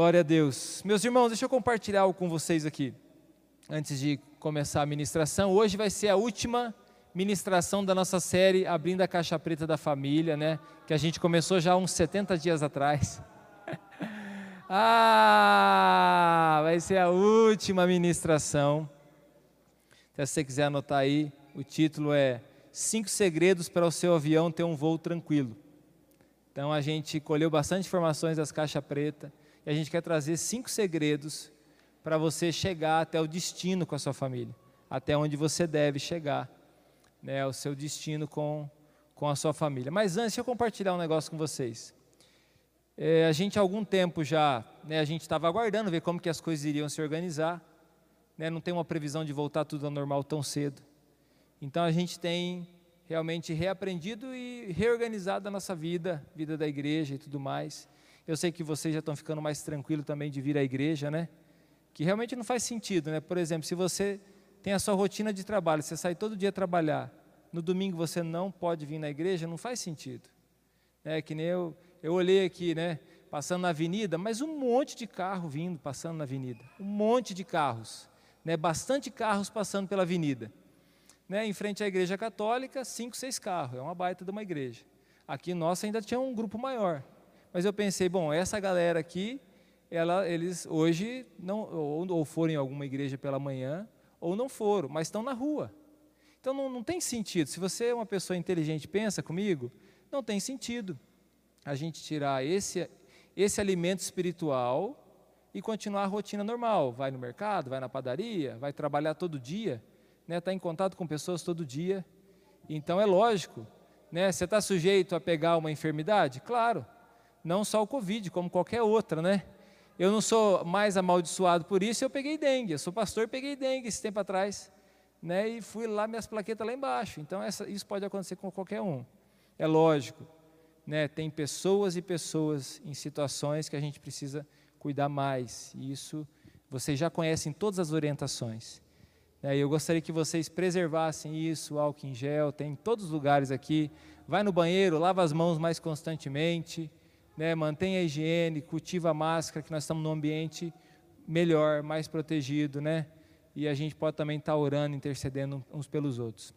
Glória a Deus. Meus irmãos, deixa eu compartilhar algo com vocês aqui, antes de começar a ministração. Hoje vai ser a última ministração da nossa série Abrindo a Caixa Preta da Família, né? Que a gente começou já uns 70 dias atrás. ah, vai ser a última ministração. Se você quiser anotar aí, o título é Cinco Segredos para o seu avião ter um voo tranquilo. Então a gente colheu bastante informações das caixas preta e a gente quer trazer cinco segredos para você chegar até o destino com a sua família, até onde você deve chegar, né, o seu destino com, com a sua família. Mas antes, deixa eu compartilhar um negócio com vocês. É, a gente há algum tempo já, né, a gente estava aguardando ver como que as coisas iriam se organizar, né, não tem uma previsão de voltar tudo ao normal tão cedo. Então a gente tem realmente reaprendido e reorganizado a nossa vida, vida da igreja e tudo mais. Eu sei que vocês já estão ficando mais tranquilos também de vir à igreja, né? Que realmente não faz sentido, né? Por exemplo, se você tem a sua rotina de trabalho, você sai todo dia trabalhar, no domingo você não pode vir na igreja, não faz sentido. É que nem eu, eu olhei aqui, né? Passando na avenida, mas um monte de carro vindo, passando na avenida. Um monte de carros. Né, bastante carros passando pela avenida. Né, em frente à igreja católica, cinco, seis carros. É uma baita de uma igreja. Aqui nossa ainda tinha um grupo maior. Mas eu pensei, bom, essa galera aqui, ela, eles hoje não ou, ou foram em alguma igreja pela manhã, ou não foram, mas estão na rua. Então não, não tem sentido. Se você é uma pessoa inteligente, pensa comigo, não tem sentido a gente tirar esse, esse alimento espiritual e continuar a rotina normal. Vai no mercado, vai na padaria, vai trabalhar todo dia, está né? Tá em contato com pessoas todo dia. Então é lógico, né? você está sujeito a pegar uma enfermidade? Claro, não só o Covid, como qualquer outra, né? Eu não sou mais amaldiçoado por isso, eu peguei dengue. Eu sou pastor, peguei dengue esse tempo atrás, né? E fui lá, minhas plaquetas lá embaixo. Então essa, isso pode acontecer com qualquer um. É lógico, né? Tem pessoas e pessoas em situações que a gente precisa cuidar mais. E isso vocês já conhecem todas as orientações. Né? Eu gostaria que vocês preservassem isso, álcool em gel, tem em todos os lugares aqui. Vai no banheiro, lava as mãos mais constantemente né, mantenha a higiene, cultiva a máscara, que nós estamos num ambiente melhor, mais protegido, né? E a gente pode também estar orando, intercedendo uns pelos outros.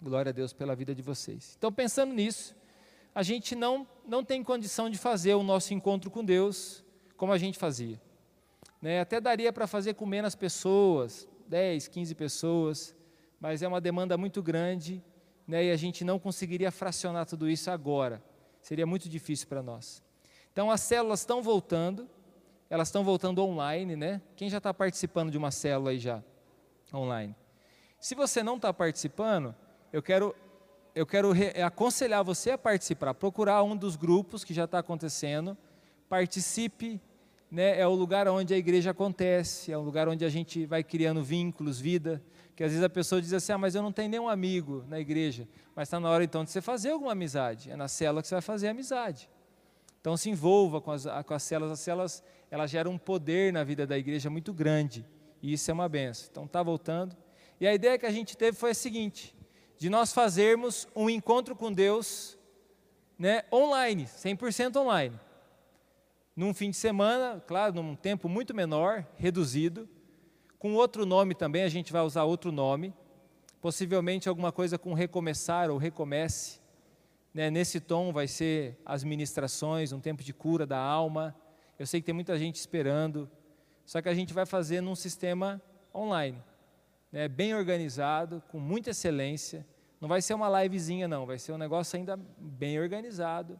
Glória a Deus pela vida de vocês. Então, pensando nisso, a gente não, não tem condição de fazer o nosso encontro com Deus como a gente fazia. Né? Até daria para fazer com menos pessoas, 10, 15 pessoas, mas é uma demanda muito grande né? e a gente não conseguiria fracionar tudo isso agora. Seria muito difícil para nós. Então as células estão voltando, elas estão voltando online, né? Quem já está participando de uma célula aí já online? Se você não está participando, eu quero eu quero aconselhar você a participar, procurar um dos grupos que já está acontecendo, participe, né? É o lugar onde a igreja acontece, é o lugar onde a gente vai criando vínculos, vida. Que às vezes a pessoa diz assim, ah, mas eu não tenho nenhum amigo na igreja. Mas está na hora então de você fazer alguma amizade. É na célula que você vai fazer amizade. Então se envolva com as, com as células, as células elas geram um poder na vida da igreja muito grande, e isso é uma benção. Então está voltando. E a ideia que a gente teve foi a seguinte, de nós fazermos um encontro com Deus né, online, 100% online. Num fim de semana, claro, num tempo muito menor, reduzido, com outro nome também, a gente vai usar outro nome, possivelmente alguma coisa com recomeçar ou recomece, né, nesse tom vai ser as ministrações, um tempo de cura da alma. Eu sei que tem muita gente esperando, só que a gente vai fazer num sistema online, né, bem organizado, com muita excelência. Não vai ser uma livezinha, não, vai ser um negócio ainda bem organizado,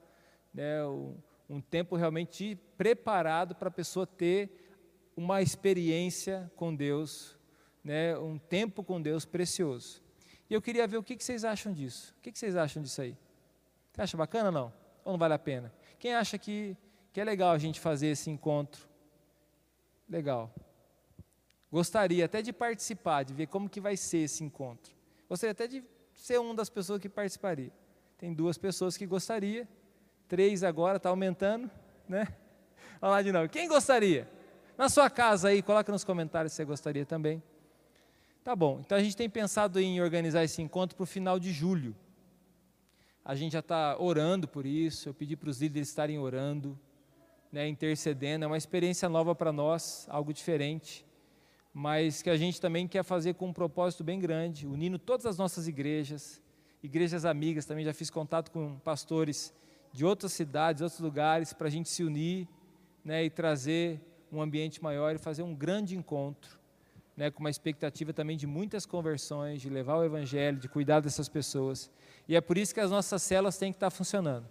né, um, tempo realmente preparado para a pessoa ter uma experiência com Deus, né, um tempo com Deus precioso. E eu queria ver o que, vocês acham disso. O que vocês acham disso aí? Você acha bacana ou não? Ou não vale a pena? Quem acha que, que é legal a gente fazer esse encontro? Legal. Gostaria até de participar, de ver como que vai ser esse encontro. Gostaria até de ser uma das pessoas que participaria. Tem duas pessoas que gostaria, três agora, está aumentando, né? Vamos lá de novo. Quem gostaria? Na sua casa aí, coloca nos comentários se você gostaria também. Tá bom, então a gente tem pensado em organizar esse encontro para o final de julho. A gente já está orando por isso. Eu pedi para os líderes estarem orando. né, intercedendo. É uma experiência nova para nós, algo diferente, mas que a gente também quer fazer com um propósito bem grande, unindo todas as nossas igrejas, igrejas amigas. Também já fiz contato com pastores de outras cidades, outros lugares, para a gente se unir né, e trazer um ambiente maior e fazer um grande encontro, né, com uma expectativa também de muitas conversões, de levar o Evangelho, de cuidar dessas pessoas. E é por isso que as nossas células têm que estar funcionando.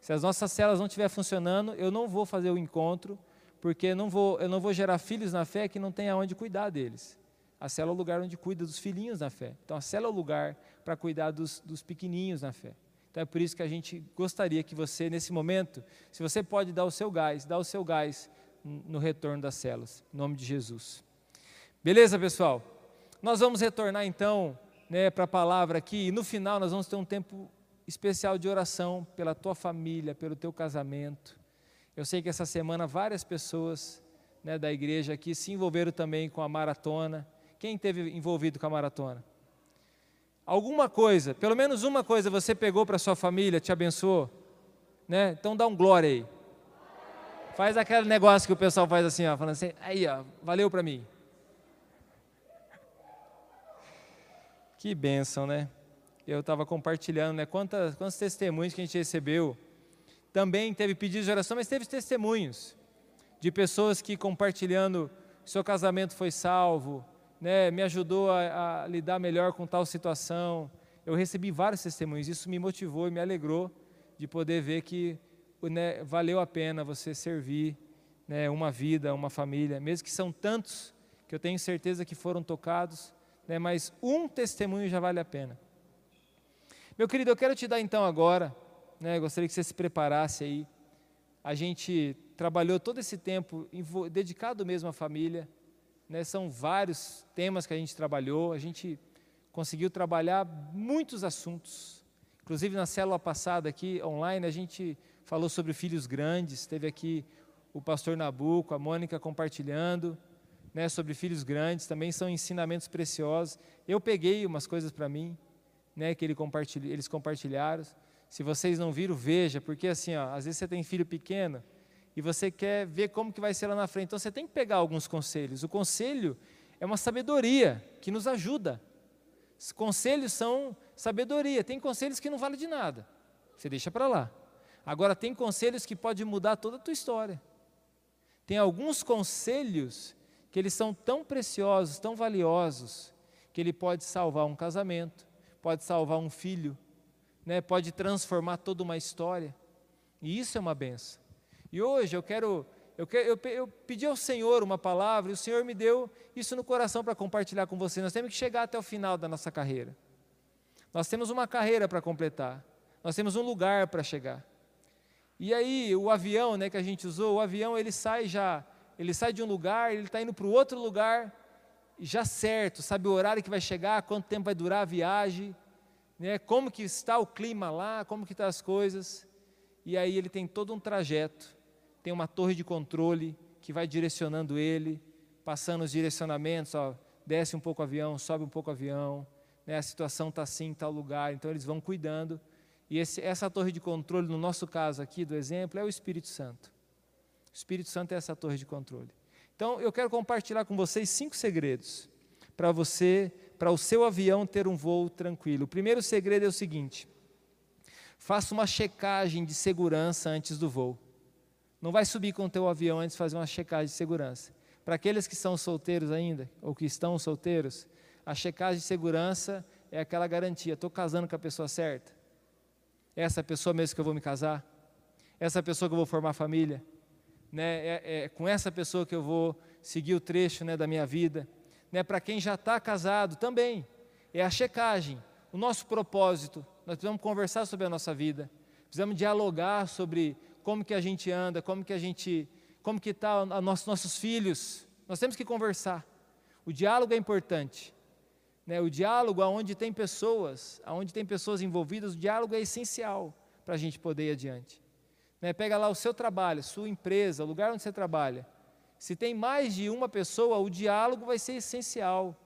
Se as nossas células não estiverem funcionando, eu não vou fazer o encontro, porque eu não vou, eu não vou gerar filhos na fé que não tenha onde cuidar deles. A célula é o lugar onde cuida dos filhinhos na fé. Então a célula é o lugar para cuidar dos, dos pequenininhos na fé. Então é por isso que a gente gostaria que você, nesse momento, se você pode dar o seu gás, dá o seu gás no retorno das células, em nome de Jesus. Beleza, pessoal? Nós vamos retornar então né, para a palavra aqui e no final nós vamos ter um tempo especial de oração pela tua família, pelo teu casamento. Eu sei que essa semana várias pessoas né, da igreja aqui se envolveram também com a maratona. Quem teve envolvido com a maratona? alguma coisa, pelo menos uma coisa você pegou para sua família, te abençoou, né? Então dá um glória aí. Faz aquele negócio que o pessoal faz assim, ó, falando assim, aí, ó, valeu para mim. Que bênção, né? Eu estava compartilhando, né? Quantas, quantos testemunhos que a gente recebeu. Também teve pedidos de oração, mas teve testemunhos de pessoas que compartilhando, seu casamento foi salvo, né, me ajudou a, a lidar melhor com tal situação. Eu recebi vários testemunhos, isso me motivou e me alegrou de poder ver que né, valeu a pena você servir né, uma vida, uma família, mesmo que são tantos que eu tenho certeza que foram tocados, né, mas um testemunho já vale a pena. Meu querido, eu quero te dar então agora, né, gostaria que você se preparasse aí. A gente trabalhou todo esse tempo dedicado mesmo à família, né, são vários temas que a gente trabalhou, a gente conseguiu trabalhar muitos assuntos. Inclusive na célula passada aqui online, a gente falou sobre filhos grandes, teve aqui o pastor Nabuco, a Mônica compartilhando né, sobre filhos grandes, também são ensinamentos preciosos. Eu peguei umas coisas para mim, né, que ele compartilha, eles compartilharam. Se vocês não viram, veja, porque assim, ó, às vezes você tem filho pequeno, e você quer ver como que vai ser lá na frente. Então você tem que pegar alguns conselhos. O conselho é uma sabedoria que nos ajuda. Os conselhos são sabedoria. Tem conselhos que não valem de nada. Você deixa para lá. Agora tem conselhos que podem mudar toda a tua história. Tem alguns conselhos que eles são tão preciosos, tão valiosos, que ele pode salvar um casamento, pode salvar um filho, né? pode transformar toda uma história. E isso é uma benção. E hoje eu quero, eu, quero, eu, eu pedi ao Senhor uma palavra e o Senhor me deu isso no coração para compartilhar com você. Nós temos que chegar até o final da nossa carreira. Nós temos uma carreira para completar. Nós temos um lugar para chegar. E aí o avião, né, que a gente usou, o avião ele sai já, ele sai de um lugar, ele está indo para o outro lugar já certo, sabe o horário que vai chegar, quanto tempo vai durar a viagem, né, como que está o clima lá, como que estão tá as coisas. E aí ele tem todo um trajeto tem uma torre de controle que vai direcionando ele, passando os direcionamentos, ó, desce um pouco o avião, sobe um pouco o avião, né, a situação está assim em tal lugar, então eles vão cuidando. E esse, essa torre de controle, no nosso caso aqui do exemplo, é o Espírito Santo. O Espírito Santo é essa torre de controle. Então eu quero compartilhar com vocês cinco segredos para você, para o seu avião ter um voo tranquilo. O primeiro segredo é o seguinte: faça uma checagem de segurança antes do voo. Não vai subir com o teu avião antes de fazer uma checagem de segurança. Para aqueles que são solteiros ainda, ou que estão solteiros, a checagem de segurança é aquela garantia: estou casando com a pessoa certa? Essa pessoa mesmo que eu vou me casar? Essa pessoa que eu vou formar família? Né? É, é com essa pessoa que eu vou seguir o trecho né, da minha vida? Né? Para quem já está casado também, é a checagem. O nosso propósito, nós precisamos conversar sobre a nossa vida, precisamos dialogar sobre como que a gente anda, como que a gente, como que está nossos nossos filhos. Nós temos que conversar. O diálogo é importante. Né? O diálogo, aonde tem pessoas, aonde tem pessoas envolvidas, o diálogo é essencial para a gente poder ir adiante. Né? Pega lá o seu trabalho, sua empresa, o lugar onde você trabalha. Se tem mais de uma pessoa, o diálogo vai ser essencial.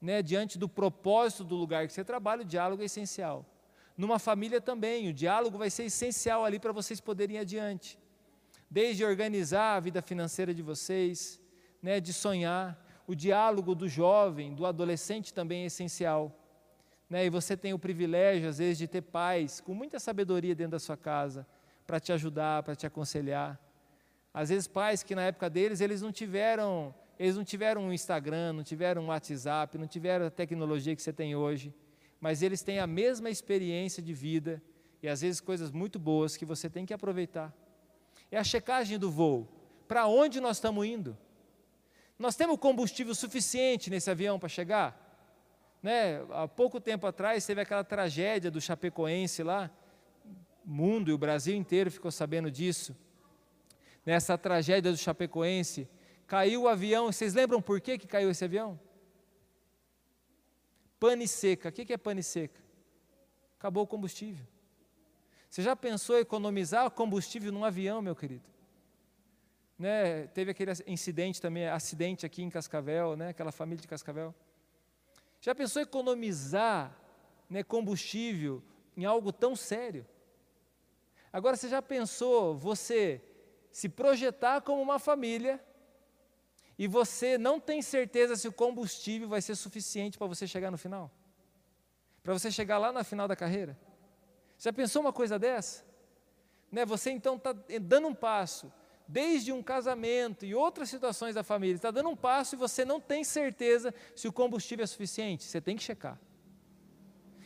Né? Diante do propósito do lugar que você trabalha, o diálogo é essencial. Numa família também, o diálogo vai ser essencial ali para vocês poderem ir adiante. desde organizar a vida financeira de vocês, né, de sonhar. O diálogo do jovem, do adolescente também é essencial. Né, e você tem o privilégio, às vezes, de ter pais com muita sabedoria dentro da sua casa, para te ajudar, para te aconselhar. Às vezes, pais que na época deles, eles não tiveram, eles não tiveram um Instagram, não tiveram um WhatsApp, não tiveram a tecnologia que você tem hoje, mas eles têm a mesma experiência de vida e às vezes coisas muito boas que você tem que aproveitar. É a checagem do voo. Para onde nós estamos indo? Nós temos combustível suficiente nesse avião para chegar? Né? Há pouco tempo atrás teve aquela tragédia do Chapecoense lá, mundo e o Brasil inteiro ficou sabendo disso. Nessa tragédia do Chapecoense, caiu o avião. Vocês lembram por que, que caiu esse avião? Pane seca. O que é pane seca? Acabou o combustível. Você já pensou em economizar combustível num avião, meu querido? Né, teve aquele incidente também, acidente aqui em Cascavel, né, aquela família de Cascavel. Já pensou em economizar né, combustível em algo tão sério? Agora, você já pensou você se projetar como uma família e você não tem certeza se o combustível vai ser suficiente para você chegar no final? Para você chegar lá na final da carreira? Já pensou uma coisa dessa? Né, você então está dando um passo, desde um casamento e outras situações da família, está dando um passo e você não tem certeza se o combustível é suficiente. Você tem que checar.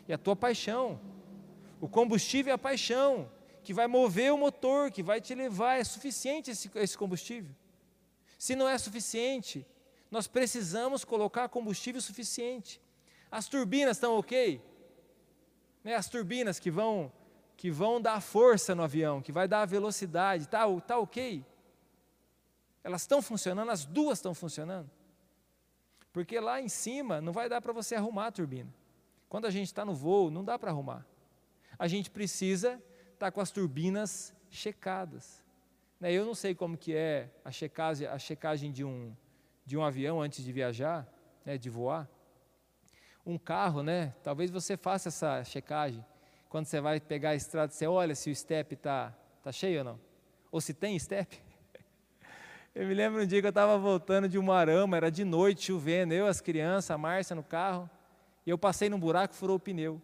E a tua paixão, o combustível é a paixão, que vai mover o motor, que vai te levar, é suficiente esse, esse combustível. Se não é suficiente, nós precisamos colocar combustível suficiente. As turbinas estão ok? Né, as turbinas que vão que vão dar força no avião, que vai dar velocidade, tá, tá ok? Elas estão funcionando, as duas estão funcionando. Porque lá em cima não vai dar para você arrumar a turbina. Quando a gente está no voo, não dá para arrumar. A gente precisa estar tá com as turbinas checadas. Né, eu não sei como que é a checagem, a checagem de, um, de um avião antes de viajar, né, de voar um carro, né? Talvez você faça essa checagem. Quando você vai pegar a estrada, você olha se o step está tá cheio ou não. Ou se tem step. Eu me lembro um dia que eu estava voltando de uma arama, era de noite, chovendo, eu, as crianças, a Márcia no carro, e eu passei num buraco, furou o pneu.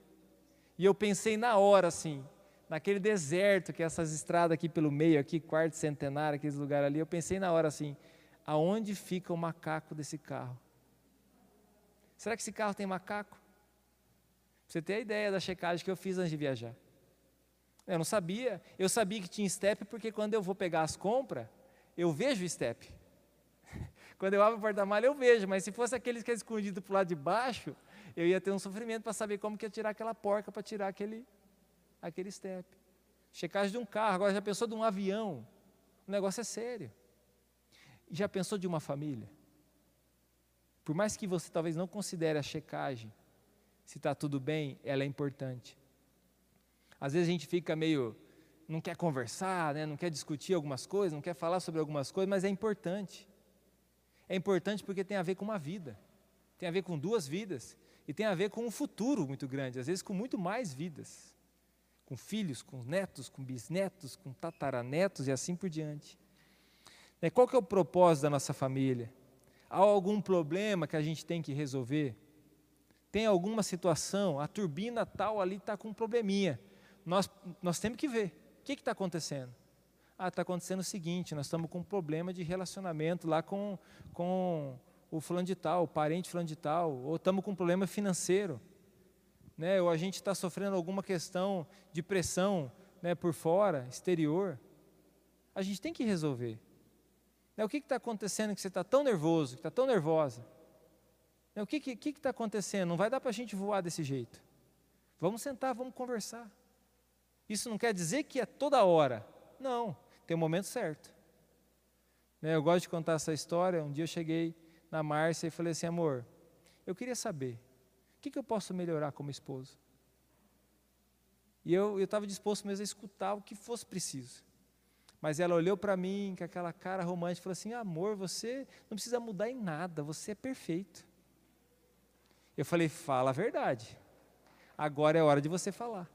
E eu pensei na hora, assim, naquele deserto, que é essas estradas aqui pelo meio, aqui, quarto centenário, aqueles lugares ali, eu pensei na hora assim, aonde fica o macaco desse carro? Será que esse carro tem macaco? você ter a ideia da checagem que eu fiz antes de viajar. Eu não sabia. Eu sabia que tinha step porque quando eu vou pegar as compras, eu vejo o step. Quando eu abro o porta-malha, eu vejo, mas se fosse aqueles que é escondido para o lado de baixo, eu ia ter um sofrimento para saber como que ia tirar aquela porca para tirar aquele, aquele step. Checagem de um carro, agora já pensou de um avião. O negócio é sério. Já pensou de uma família? Por mais que você talvez não considere a checagem, se está tudo bem, ela é importante. Às vezes a gente fica meio, não quer conversar, né, não quer discutir algumas coisas, não quer falar sobre algumas coisas, mas é importante. É importante porque tem a ver com uma vida, tem a ver com duas vidas, e tem a ver com um futuro muito grande, às vezes com muito mais vidas. Com filhos, com netos, com bisnetos, com tataranetos e assim por diante. Né, qual que é o propósito da nossa família? Há algum problema que a gente tem que resolver? Tem alguma situação, a turbina tal ali está com um probleminha. Nós, nós temos que ver. O que está acontecendo? Ah, está acontecendo o seguinte, nós estamos com um problema de relacionamento lá com, com o fulano de tal, o parente fulano de tal, ou estamos com um problema financeiro, né? ou a gente está sofrendo alguma questão de pressão né, por fora, exterior. A gente tem que resolver. Né, o que está acontecendo que você está tão nervoso, que está tão nervosa? Né, o que está que, que tá acontecendo? Não vai dar para a gente voar desse jeito. Vamos sentar, vamos conversar. Isso não quer dizer que é toda hora. Não, tem o um momento certo. Né, eu gosto de contar essa história. Um dia eu cheguei na Márcia e falei assim, amor, eu queria saber, o que, que eu posso melhorar como esposo? E eu estava disposto mesmo a escutar o que fosse preciso. Mas ela olhou para mim com aquela cara romântica e falou assim: Amor, você não precisa mudar em nada, você é perfeito. Eu falei: Fala a verdade. Agora é hora de você falar.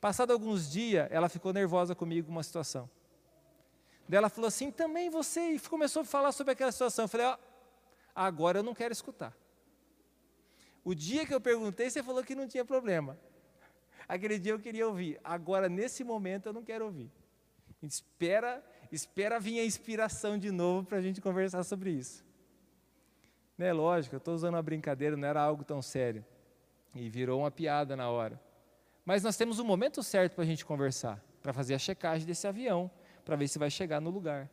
Passado alguns dias, ela ficou nervosa comigo com uma situação. Daí ela falou assim, também você, e começou a falar sobre aquela situação. Eu falei, ó, agora eu não quero escutar. O dia que eu perguntei, você falou que não tinha problema. Aquele dia eu queria ouvir. Agora, nesse momento, eu não quero ouvir. Espera, espera vir a inspiração de novo para a gente conversar sobre isso. Né, lógico, eu estou usando uma brincadeira, não era algo tão sério. E virou uma piada na hora. Mas nós temos o um momento certo para a gente conversar, para fazer a checagem desse avião, para ver se vai chegar no lugar.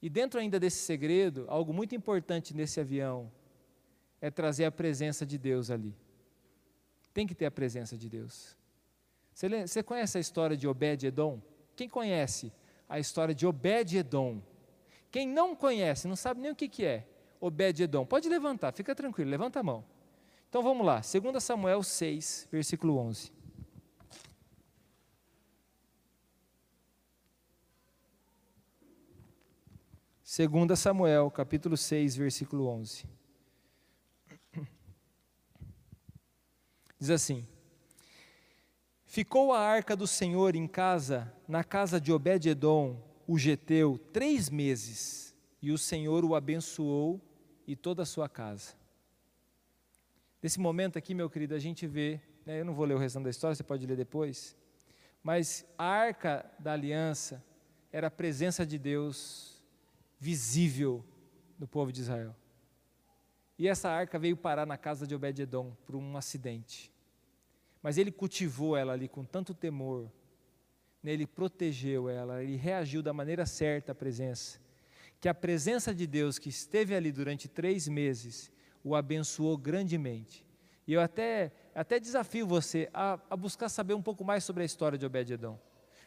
E dentro ainda desse segredo, algo muito importante nesse avião é trazer a presença de Deus ali. Tem que ter a presença de Deus. Você, você conhece a história de Obed-Edom? Quem conhece a história de Obed-Edom? Quem não conhece, não sabe nem o que, que é Obed-Edom, pode levantar, fica tranquilo, levanta a mão. Então vamos lá, 2 Samuel 6, versículo 11. 2 Samuel, capítulo 6, versículo 11. Diz assim: Ficou a arca do Senhor em casa, na casa de Obed-edom, o geteu, três meses, e o Senhor o abençoou e toda a sua casa. Nesse momento aqui, meu querido, a gente vê, né, eu não vou ler o restante da história, você pode ler depois, mas a arca da aliança era a presença de Deus visível no povo de Israel. E essa arca veio parar na casa de Obed-edom por um acidente. Mas ele cultivou ela ali com tanto temor, né, ele protegeu ela, ele reagiu da maneira certa à presença, que a presença de Deus que esteve ali durante três meses o abençoou grandemente. E eu até, até desafio você a, a buscar saber um pouco mais sobre a história de Obed-edom,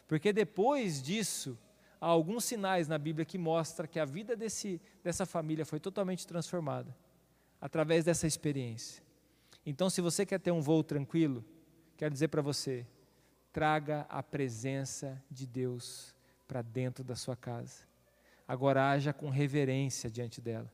porque depois disso, há alguns sinais na Bíblia que mostram que a vida desse, dessa família foi totalmente transformada através dessa experiência. Então, se você quer ter um voo tranquilo, quero dizer para você: traga a presença de Deus para dentro da sua casa. Agora haja com reverência diante dela.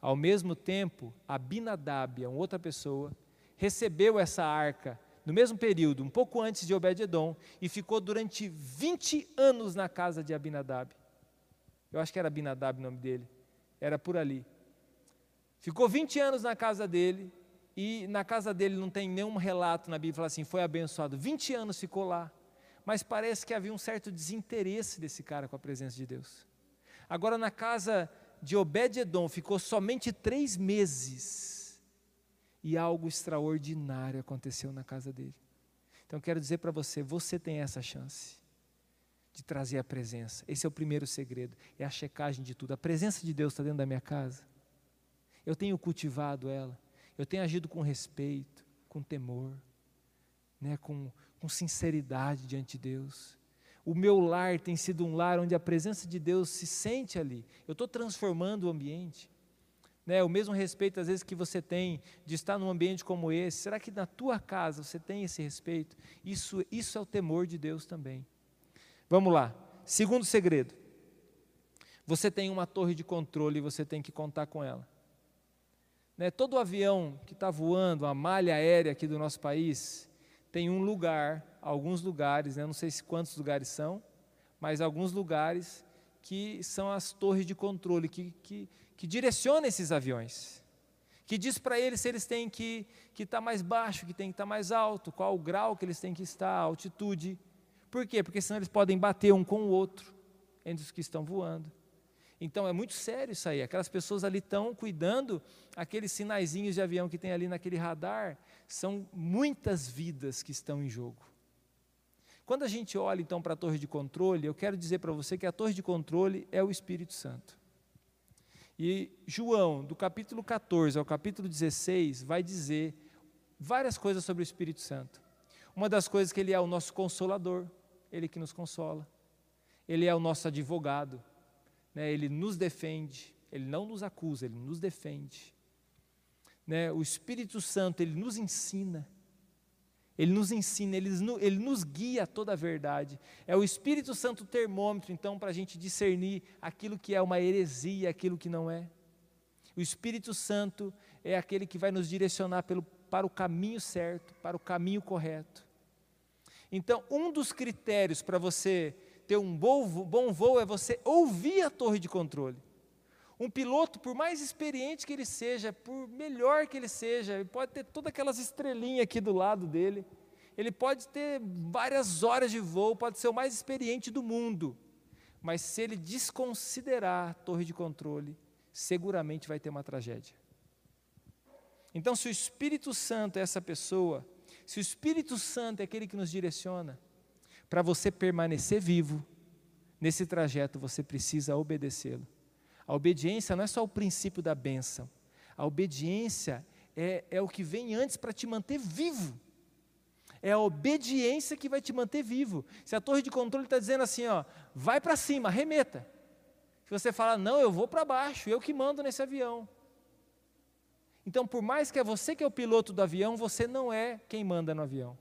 Ao mesmo tempo, Abinadab, uma outra pessoa, recebeu essa arca no mesmo período, um pouco antes de Obed-edom, e ficou durante 20 anos na casa de Abinadab. Eu acho que era Abinadab o nome dele, era por ali. Ficou 20 anos na casa dele, e na casa dele não tem nenhum relato na Bíblia, fala assim, foi abençoado. 20 anos ficou lá, mas parece que havia um certo desinteresse desse cara com a presença de Deus. Agora, na casa de Obed-edom, ficou somente três meses e algo extraordinário aconteceu na casa dele. Então quero dizer para você, você tem essa chance de trazer a presença. Esse é o primeiro segredo, é a checagem de tudo. A presença de Deus está dentro da minha casa. Eu tenho cultivado ela, eu tenho agido com respeito, com temor, né, com, com sinceridade diante de Deus. O meu lar tem sido um lar onde a presença de Deus se sente ali. Eu estou transformando o ambiente. Né, o mesmo respeito, às vezes, que você tem de estar num ambiente como esse, será que na tua casa você tem esse respeito? Isso, isso é o temor de Deus também. Vamos lá. Segundo segredo. Você tem uma torre de controle e você tem que contar com ela. Né, todo avião que está voando, a malha aérea aqui do nosso país, tem um lugar, alguns lugares, né, não sei se quantos lugares são, mas alguns lugares que são as torres de controle, que, que, que direciona esses aviões, que diz para eles se eles têm que estar tá mais baixo, que tem que estar tá mais alto, qual o grau que eles têm que estar, a altitude. Por quê? Porque senão eles podem bater um com o outro, entre os que estão voando. Então é muito sério isso aí. Aquelas pessoas ali estão cuidando, aqueles sinaizinhos de avião que tem ali naquele radar, são muitas vidas que estão em jogo. Quando a gente olha então para a torre de controle, eu quero dizer para você que a torre de controle é o Espírito Santo. E João, do capítulo 14 ao capítulo 16, vai dizer várias coisas sobre o Espírito Santo. Uma das coisas que ele é o nosso consolador, ele que nos consola. Ele é o nosso advogado, né? ele nos defende, ele não nos acusa, ele nos defende. Né? O Espírito Santo, ele nos ensina. Ele nos ensina, ele, ele nos guia a toda a verdade. É o Espírito Santo termômetro, então, para a gente discernir aquilo que é uma heresia, aquilo que não é. O Espírito Santo é aquele que vai nos direcionar pelo, para o caminho certo, para o caminho correto. Então, um dos critérios para você ter um bom, bom voo é você ouvir a torre de controle. Um piloto, por mais experiente que ele seja, por melhor que ele seja, ele pode ter todas aquelas estrelinhas aqui do lado dele, ele pode ter várias horas de voo, pode ser o mais experiente do mundo, mas se ele desconsiderar a torre de controle, seguramente vai ter uma tragédia. Então, se o Espírito Santo é essa pessoa, se o Espírito Santo é aquele que nos direciona, para você permanecer vivo nesse trajeto, você precisa obedecê-lo. A obediência não é só o princípio da bênção, a obediência é, é o que vem antes para te manter vivo. É a obediência que vai te manter vivo. Se a torre de controle está dizendo assim, ó, vai para cima, arremeta. Se você falar, não, eu vou para baixo, eu que mando nesse avião. Então, por mais que é você que é o piloto do avião, você não é quem manda no avião.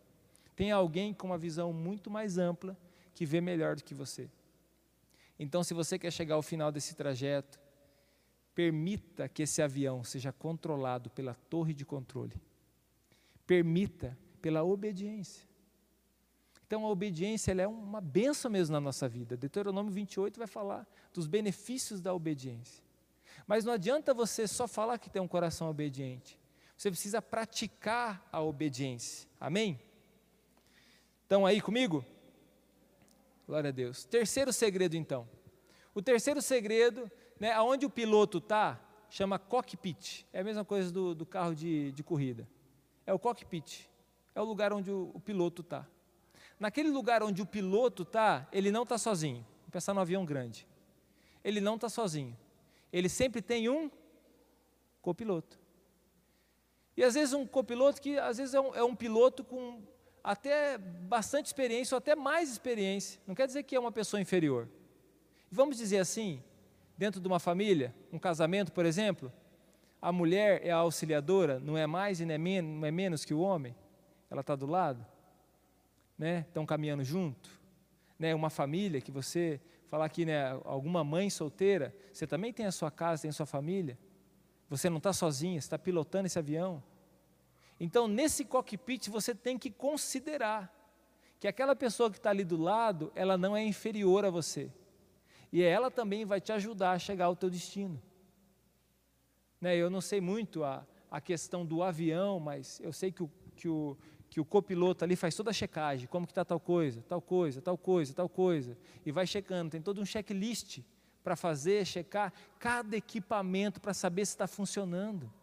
Tem alguém com uma visão muito mais ampla que vê melhor do que você. Então, se você quer chegar ao final desse trajeto, permita que esse avião seja controlado pela torre de controle. Permita pela obediência. Então, a obediência é uma benção mesmo na nossa vida. Deuteronômio 28 vai falar dos benefícios da obediência. Mas não adianta você só falar que tem um coração obediente. Você precisa praticar a obediência. Amém? Estão aí comigo? Glória a Deus. Terceiro segredo, então. O terceiro segredo, né, onde o piloto está, chama cockpit. É a mesma coisa do, do carro de, de, corrida. É o cockpit. É o lugar onde o, o piloto está. Naquele lugar onde o piloto está, ele não está sozinho. Vou pensar no avião grande. Ele não está sozinho. Ele sempre tem um copiloto. E às vezes um copiloto que às vezes é um, é um piloto com até bastante experiência ou até mais experiência. Não quer dizer que é uma pessoa inferior. Vamos dizer assim, dentro de uma família, um casamento, por exemplo, a mulher é a auxiliadora, não é mais e não é, menos, não é menos que o homem, ela está do lado, né? estão caminhando junto. Né? Uma família que você falar aqui, né, alguma mãe solteira, você também tem a sua casa, tem a sua família, você não está sozinha, você está pilotando esse avião. Então, nesse cockpit, você tem que considerar que aquela pessoa que está ali do lado, ela não é inferior a você. E ela também vai te ajudar a chegar ao teu destino. Né, eu não sei muito a, a questão do avião, mas eu sei que o, que o, que o copiloto ali faz toda a checagem, como que está tal coisa, tal coisa, tal coisa, tal coisa, e vai checando, tem todo um checklist para fazer, checar cada equipamento para saber se está funcionando.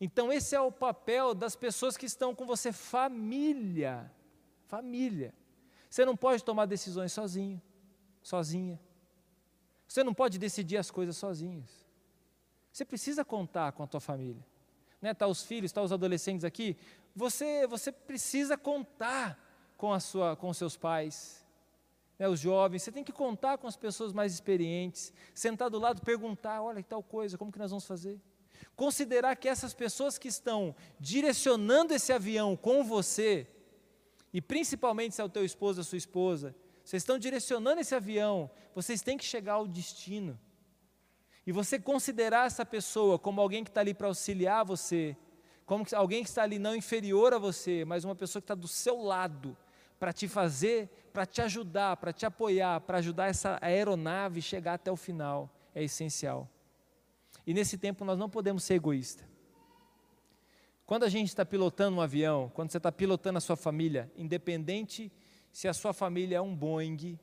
Então, esse é o papel das pessoas que estão com você, família. Família. Você não pode tomar decisões sozinho, sozinha. Você não pode decidir as coisas sozinhos. Você precisa contar com a tua família. Né? Tá os filhos, tá os adolescentes aqui. Você, você precisa contar com a sua, com os seus pais. Né? Os jovens, você tem que contar com as pessoas mais experientes. Sentar do lado, perguntar, olha que tal coisa, como que nós vamos fazer? Considerar que essas pessoas que estão direcionando esse avião com você, e principalmente se é o teu esposo ou a sua esposa, vocês estão direcionando esse avião, vocês têm que chegar ao destino. E você considerar essa pessoa como alguém que está ali para auxiliar você, como alguém que está ali não inferior a você, mas uma pessoa que está do seu lado, para te fazer, para te ajudar, para te apoiar, para ajudar essa aeronave chegar até o final, é essencial. E nesse tempo nós não podemos ser egoístas. Quando a gente está pilotando um avião, quando você está pilotando a sua família, independente se a sua família é um Boeing,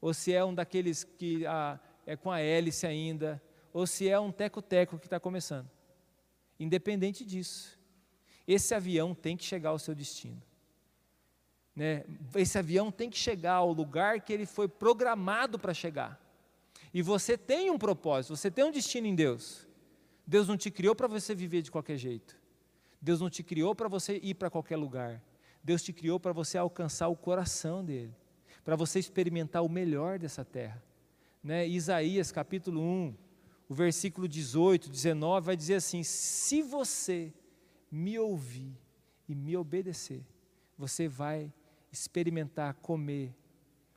ou se é um daqueles que ah, é com a hélice ainda, ou se é um teco-teco que está começando. Independente disso, esse avião tem que chegar ao seu destino. Né? Esse avião tem que chegar ao lugar que ele foi programado para chegar. E você tem um propósito, você tem um destino em Deus. Deus não te criou para você viver de qualquer jeito. Deus não te criou para você ir para qualquer lugar. Deus te criou para você alcançar o coração dele, para você experimentar o melhor dessa terra. Né? Isaías capítulo 1, o versículo 18, 19 vai dizer assim: Se você me ouvir e me obedecer, você vai experimentar comer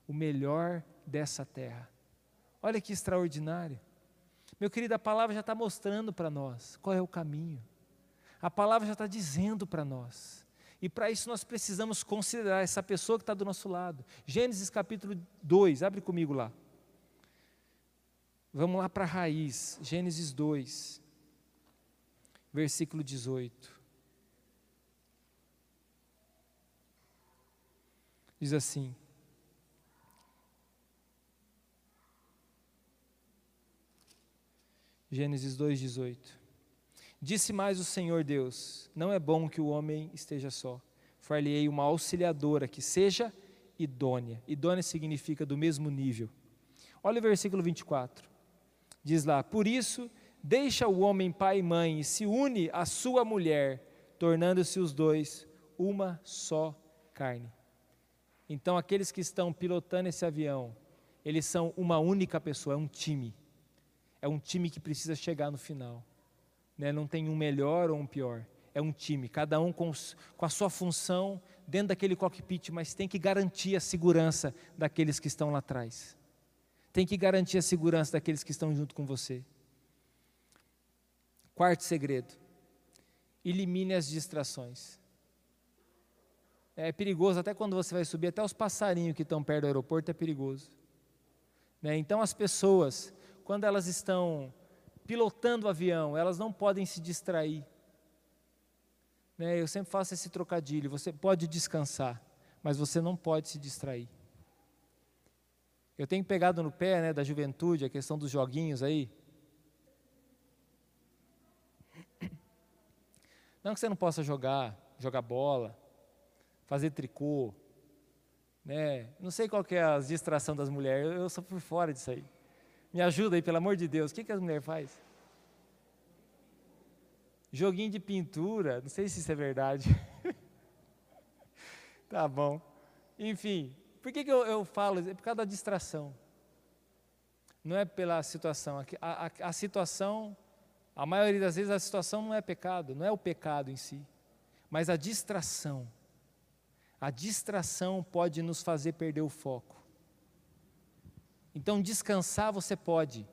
o melhor dessa terra. Olha que extraordinário. Meu querido, a palavra já está mostrando para nós qual é o caminho. A palavra já está dizendo para nós E para isso nós precisamos considerar essa pessoa que está do nosso lado. Gênesis capítulo 2, abre comigo lá. Vamos lá para a raiz, Gênesis 2, versículo 18. Diz assim: Gênesis 2,18. Disse mais o Senhor Deus: Não é bom que o homem esteja só. Far-lhe-ei uma auxiliadora que seja idônea. Idônea significa do mesmo nível. Olha o versículo 24. Diz lá: Por isso, deixa o homem pai e mãe e se une à sua mulher, tornando-se os dois uma só carne. Então, aqueles que estão pilotando esse avião, eles são uma única pessoa, é um time. É um time que precisa chegar no final. Né? Não tem um melhor ou um pior. É um time, cada um com, com a sua função dentro daquele cockpit, mas tem que garantir a segurança daqueles que estão lá atrás. Tem que garantir a segurança daqueles que estão junto com você. Quarto segredo: elimine as distrações. É perigoso, até quando você vai subir, até os passarinhos que estão perto do aeroporto é perigoso. Né? Então, as pessoas, quando elas estão pilotando o avião, elas não podem se distrair. Né? Eu sempre faço esse trocadilho: você pode descansar, mas você não pode se distrair. Eu tenho pegado no pé né, da juventude a questão dos joguinhos aí. Não que você não possa jogar, jogar bola, fazer tricô, né? Não sei qual é a distração das mulheres, eu, sou por fora disso aí. Me ajuda aí, pelo amor de Deus. O que, que as mulheres fazem? Joguinho de pintura, não sei se isso é verdade. tá bom. Enfim, por que, que eu, eu falo? É por causa da distração. Não é pela situação. A, a, a situação, a maioria das vezes, a situação não é pecado, não é o pecado em si, mas a distração a distração pode nos fazer perder o foco. Então, descansar você pode,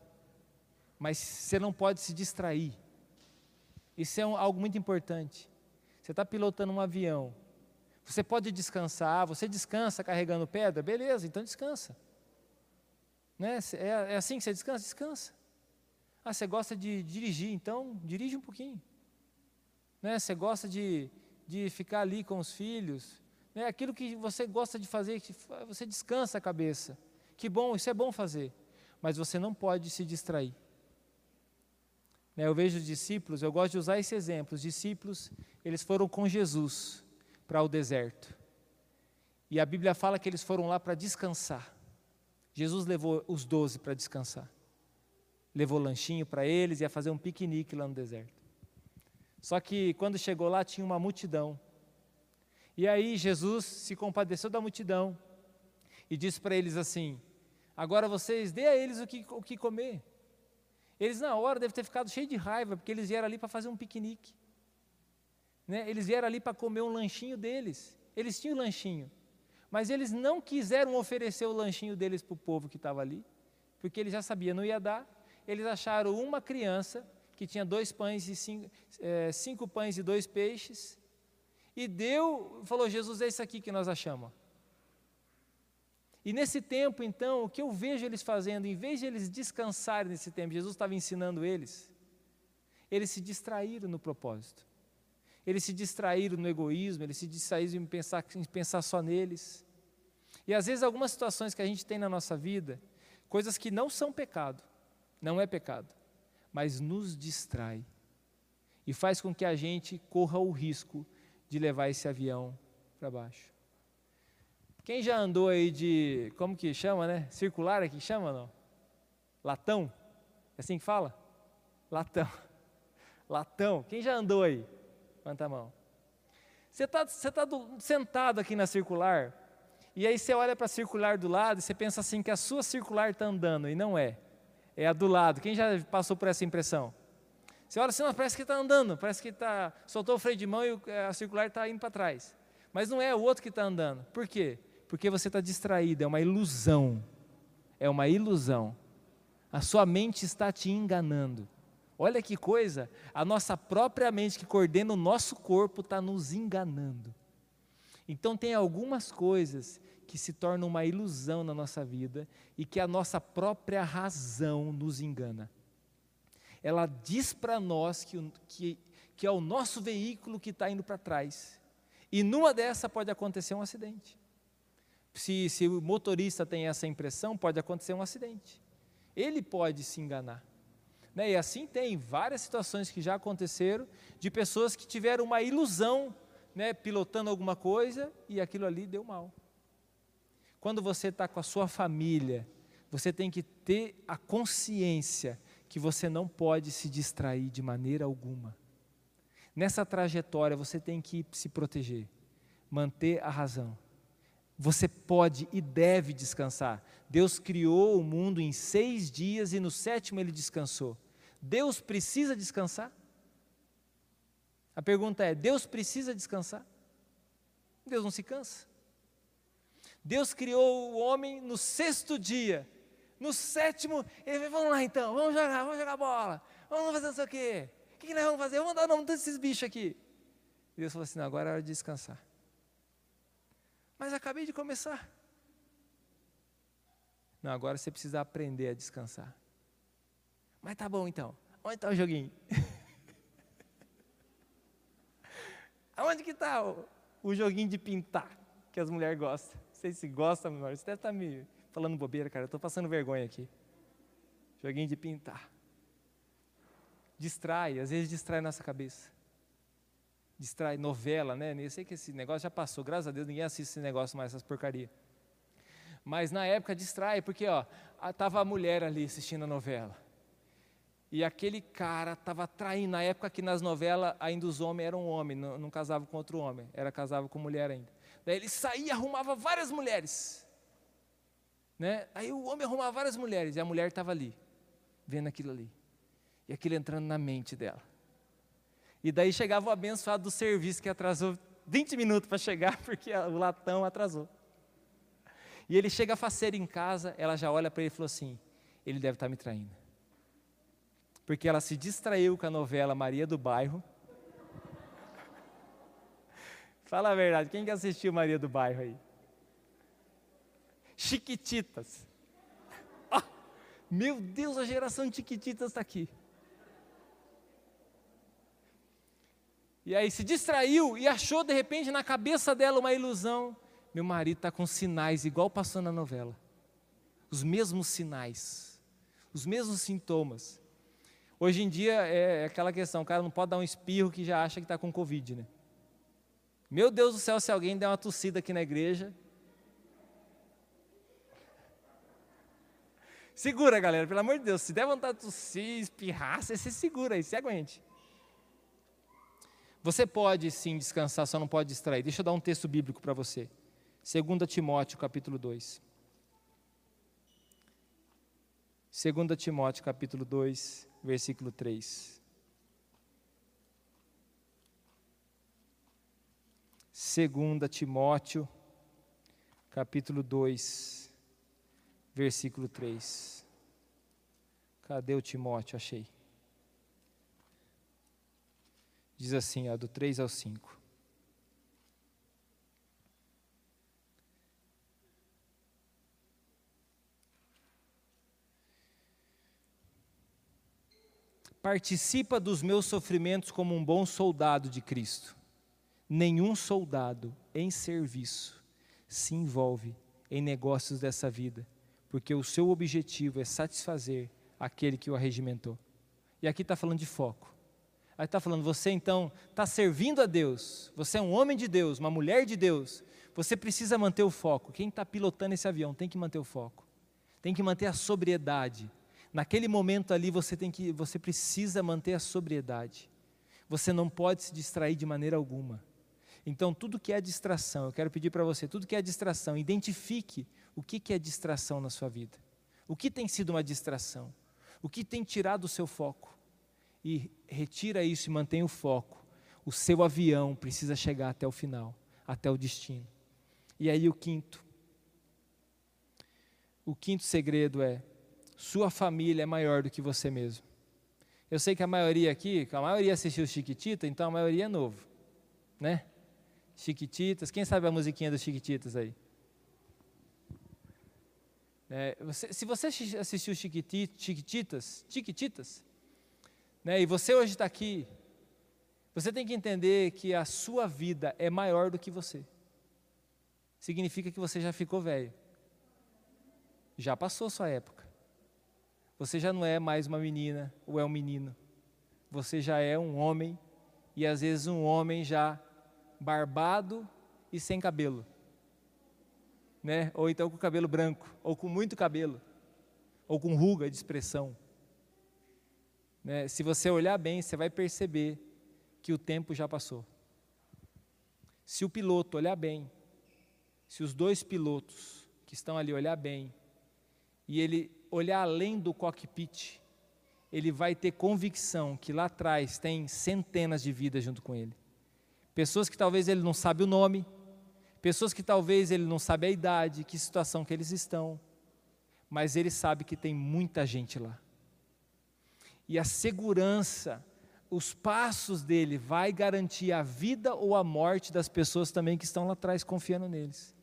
mas você não pode se distrair. Isso é um, algo muito importante. Você está pilotando um avião, você pode descansar, você descansa carregando pedra, beleza, então descansa. Né? É, é assim que você descansa? Descansa. Ah, você gosta de dirigir, então dirige um pouquinho. Né? Você gosta de, de ficar ali com os filhos, né, aquilo que você gosta de fazer, você descansa a cabeça. Que bom, isso é bom fazer. Mas você não pode se distrair. Né, eu vejo os discípulos, eu gosto de usar esse exemplo. Os discípulos, eles foram com Jesus para o deserto. E a Bíblia fala que eles foram lá para descansar. Jesus levou os doze para descansar. Levou lanchinho para eles ia fazer um piquenique lá no deserto. Só que quando chegou lá tinha uma multidão e aí Jesus se compadeceu da multidão e disse para eles assim: Agora vocês dê a eles o que, o que comer. Eles na hora devem ter ficado cheios de raiva, porque eles vieram ali para fazer um piquenique. Né? Eles vieram ali para comer um lanchinho deles. Eles tinham lanchinho. Mas eles não quiseram oferecer o lanchinho deles para o povo que estava ali, porque eles já sabiam, não ia dar. Eles acharam uma criança que tinha dois pães e cinco, é, cinco pães e dois peixes, e deu, falou: Jesus, é isso aqui que nós achamos. E nesse tempo, então, o que eu vejo eles fazendo, em vez de eles descansarem nesse tempo, Jesus estava ensinando eles, eles se distraíram no propósito. Eles se distraíram no egoísmo, eles se distraíram em pensar, em pensar só neles. E às vezes algumas situações que a gente tem na nossa vida, coisas que não são pecado, não é pecado, mas nos distrai e faz com que a gente corra o risco de levar esse avião para baixo. Quem já andou aí de, como que chama, né? Circular aqui chama não? Latão? É assim que fala? Latão. Latão. Quem já andou aí? Levanta a mão. Você está tá do, sentado aqui na circular, e aí você olha para a circular do lado e você pensa assim que a sua circular está andando, e não é. É a do lado. Quem já passou por essa impressão? Você olha assim, parece que está andando, parece que está, soltou o freio de mão e a circular está indo para trás. Mas não é o outro que está andando. Por quê? Porque você está distraído, é uma ilusão. É uma ilusão. A sua mente está te enganando. Olha que coisa, a nossa própria mente que coordena o nosso corpo está nos enganando. Então, tem algumas coisas que se tornam uma ilusão na nossa vida e que a nossa própria razão nos engana. Ela diz para nós que, que, que é o nosso veículo que está indo para trás. E numa dessa pode acontecer um acidente. Se, se o motorista tem essa impressão, pode acontecer um acidente. Ele pode se enganar. Né? E assim tem várias situações que já aconteceram de pessoas que tiveram uma ilusão né, pilotando alguma coisa e aquilo ali deu mal. Quando você está com a sua família, você tem que ter a consciência que você não pode se distrair de maneira alguma. Nessa trajetória você tem que se proteger, manter a razão. Você pode e deve descansar. Deus criou o mundo em seis dias e no sétimo ele descansou. Deus precisa descansar? A pergunta é: Deus precisa descansar? Deus não se cansa. Deus criou o homem no sexto dia. No sétimo, ele falou: vamos lá então, vamos jogar, vamos jogar bola, vamos fazer não sei o quê. O que, nós vamos fazer? Vamos dar o nome desses bichos aqui. Deus falou assim: não, agora é hora de descansar. Mas acabei de começar. Não, agora você precisa aprender a descansar. Mas tá bom então. Onde está o joguinho? Aonde que está o, o, joguinho de pintar que as mulheres gostam? Não sei se gosta, mas você deve estar tá me falando bobeira, cara. Eu estou passando vergonha aqui. Joguinho de pintar. Distrai, às vezes distrai nossa cabeça. Distrai novela, né? Eu sei que esse negócio já passou, graças a Deus ninguém assiste esse negócio mais, essas porcaria. Mas na época distrai, porque ó, tava a mulher ali assistindo a novela. E aquele cara estava traindo, na época que nas novelas ainda os homens eram homens, não, não casavam com outro homem, era casado com mulher ainda. Daí ele saía, arrumava várias mulheres. Né? Aí o homem arrumava várias mulheres e a mulher estava ali, vendo aquilo ali. E aquilo entrando na mente dela. E daí chegava o abençoado do serviço que atrasou 20 minutos para chegar, porque o latão atrasou. E ele chega faceiro em casa, ela já olha para ele e falou assim: ele deve estar tá me traindo porque ela se distraiu com a novela Maria do Bairro. Fala a verdade, quem que assistiu Maria do Bairro aí? Chiquititas. Oh, meu Deus, a geração de Chiquititas está aqui. E aí se distraiu e achou de repente na cabeça dela uma ilusão. Meu marido está com sinais igual passou na novela. Os mesmos sinais, os mesmos sintomas. Hoje em dia é aquela questão, o cara não pode dar um espirro que já acha que está com Covid, né? Meu Deus do céu, se alguém der uma tossida aqui na igreja. Segura, galera, pelo amor de Deus. Se der vontade de tossir, espirrar, você se segura aí, se aguente. Você pode sim descansar, só não pode distrair. Deixa eu dar um texto bíblico para você. 2 Timóteo, capítulo 2. 2 Timóteo, capítulo 2, versículo 3. Segunda Timóteo, capítulo 2, versículo 3. Cadê o Timóteo? Achei. Diz assim, ó, do 3 ao 5. participa dos meus sofrimentos como um bom soldado de Cristo. Nenhum soldado em serviço se envolve em negócios dessa vida, porque o seu objetivo é satisfazer aquele que o arregimentou. E aqui está falando de foco. Aí está falando, você então está servindo a Deus, você é um homem de Deus, uma mulher de Deus, você precisa manter o foco. Quem está pilotando esse avião tem que manter o foco, tem que manter a sobriedade, Naquele momento ali você tem que, você precisa manter a sobriedade. Você não pode se distrair de maneira alguma. Então, tudo que é distração, eu quero pedir para você, tudo que é distração, identifique o que, que é distração na sua vida. O que tem sido uma distração? O que tem tirado o seu foco? E retira isso e mantém o foco. O seu avião precisa chegar até o final, até o destino. E aí o quinto. O quinto segredo é sua família é maior do que você mesmo. Eu sei que a maioria aqui, a maioria assistiu Chiquitita, então a maioria é novo, né? Chiquititas. Quem sabe a musiquinha dos Chiquititas aí? É, você, se você assistiu Chiquititas, Chiquititas, né, e você hoje está aqui, você tem que entender que a sua vida é maior do que você. Significa que você já ficou velho. Já passou sua época. Você já não é mais uma menina ou é um menino. Você já é um homem e às vezes um homem já barbado e sem cabelo né? ou então com cabelo branco, ou com muito cabelo, ou com ruga de expressão. Né? Se você olhar bem, você vai perceber que o tempo já passou. Se o piloto olhar bem, se os dois pilotos que estão ali olhar bem, e ele olhar além do cockpit, ele vai ter convicção que lá atrás tem centenas de vidas junto com ele. Pessoas que talvez ele não sabe o nome, Pessoas que talvez ele não sabe a idade, que situação que eles estão, mas ele sabe que tem muita gente lá. E a segurança, os passos dele vai garantir a vida ou a morte das pessoas também que estão lá atrás confiando neles.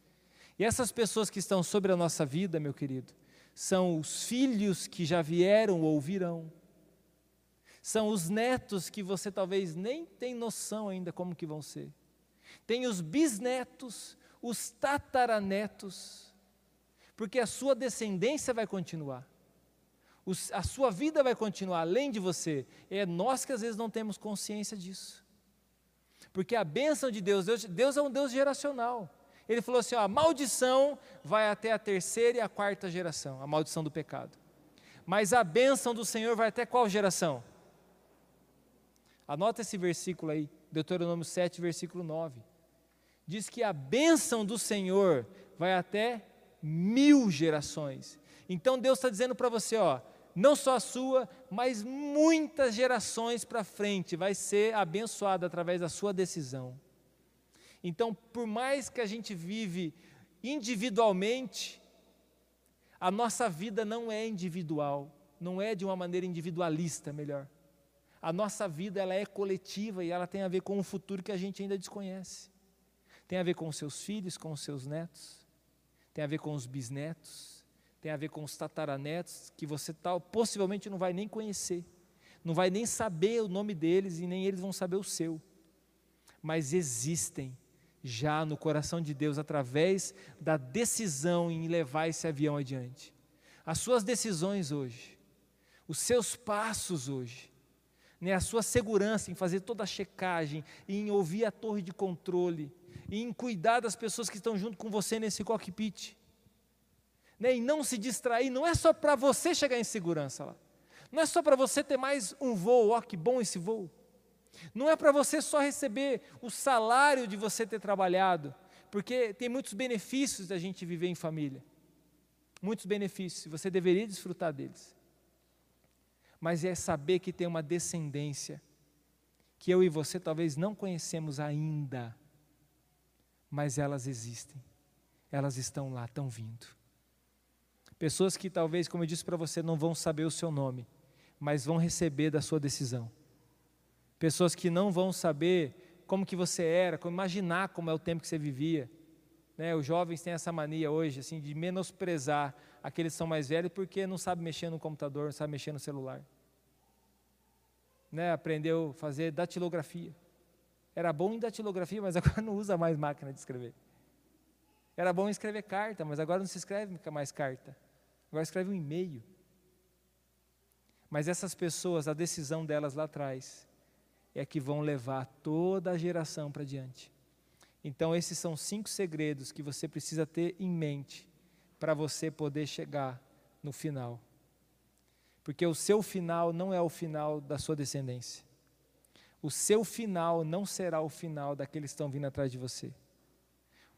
E essas pessoas que estão sobre a nossa vida, meu querido, são os filhos que já vieram ou virão. São os netos que você talvez nem tem noção ainda como que vão ser tem os bisnetos, os tataranetos, porque a sua descendência vai continuar. A sua vida vai continuar além de você. É nós que às vezes não temos consciência disso. Porque a bênção de Deus, Deus, Deus é um Deus geracional. Ele falou assim: ó, a maldição vai até a terceira e a quarta geração, a maldição do pecado. Mas a bênção do Senhor vai até qual geração? Anota esse versículo aí, Deuteronômio 7, versículo 9 diz que a bênção do Senhor vai até mil gerações. Então Deus está dizendo para você, ó, não só a sua, mas muitas gerações para frente vai ser abençoada através da sua decisão. Então, por mais que a gente vive individualmente, a nossa vida não é individual, não é de uma maneira individualista, melhor. A nossa vida ela é coletiva e ela tem a ver com um futuro que a gente ainda desconhece. Tem a ver com os seus filhos, com os seus netos, tem a ver com os bisnetos, tem a ver com os tataranetos, que você tal, possivelmente não vai nem conhecer, não vai nem saber o nome deles e nem eles vão saber o seu. Mas existem já no coração de Deus através da decisão em levar esse avião adiante. As suas decisões hoje, os seus passos hoje, né, a sua segurança em fazer toda a checagem, em ouvir a torre de controle, em cuidar das pessoas que estão junto com você nesse cockpit. Né? E não se distrair, não é só para você chegar em segurança lá. Não é só para você ter mais um voo, ó, que bom esse voo. Não é para você só receber o salário de você ter trabalhado, porque tem muitos benefícios da gente viver em família. Muitos benefícios, você deveria desfrutar deles. Mas é saber que tem uma descendência que eu e você talvez não conhecemos ainda mas elas existem, elas estão lá, estão vindo. Pessoas que talvez, como eu disse para você, não vão saber o seu nome, mas vão receber da sua decisão. Pessoas que não vão saber como que você era, como imaginar como é o tempo que você vivia. Né, os jovens têm essa mania hoje, assim, de menosprezar aqueles que são mais velhos porque não sabem mexer no computador, não sabem mexer no celular. Né, aprendeu a fazer datilografia. Era bom em datilografia, mas agora não usa mais máquina de escrever. Era bom escrever carta, mas agora não se escreve mais carta. Agora escreve um e-mail. Mas essas pessoas, a decisão delas lá atrás, é que vão levar toda a geração para diante. Então, esses são cinco segredos que você precisa ter em mente para você poder chegar no final. Porque o seu final não é o final da sua descendência o seu final não será o final daqueles que estão vindo atrás de você.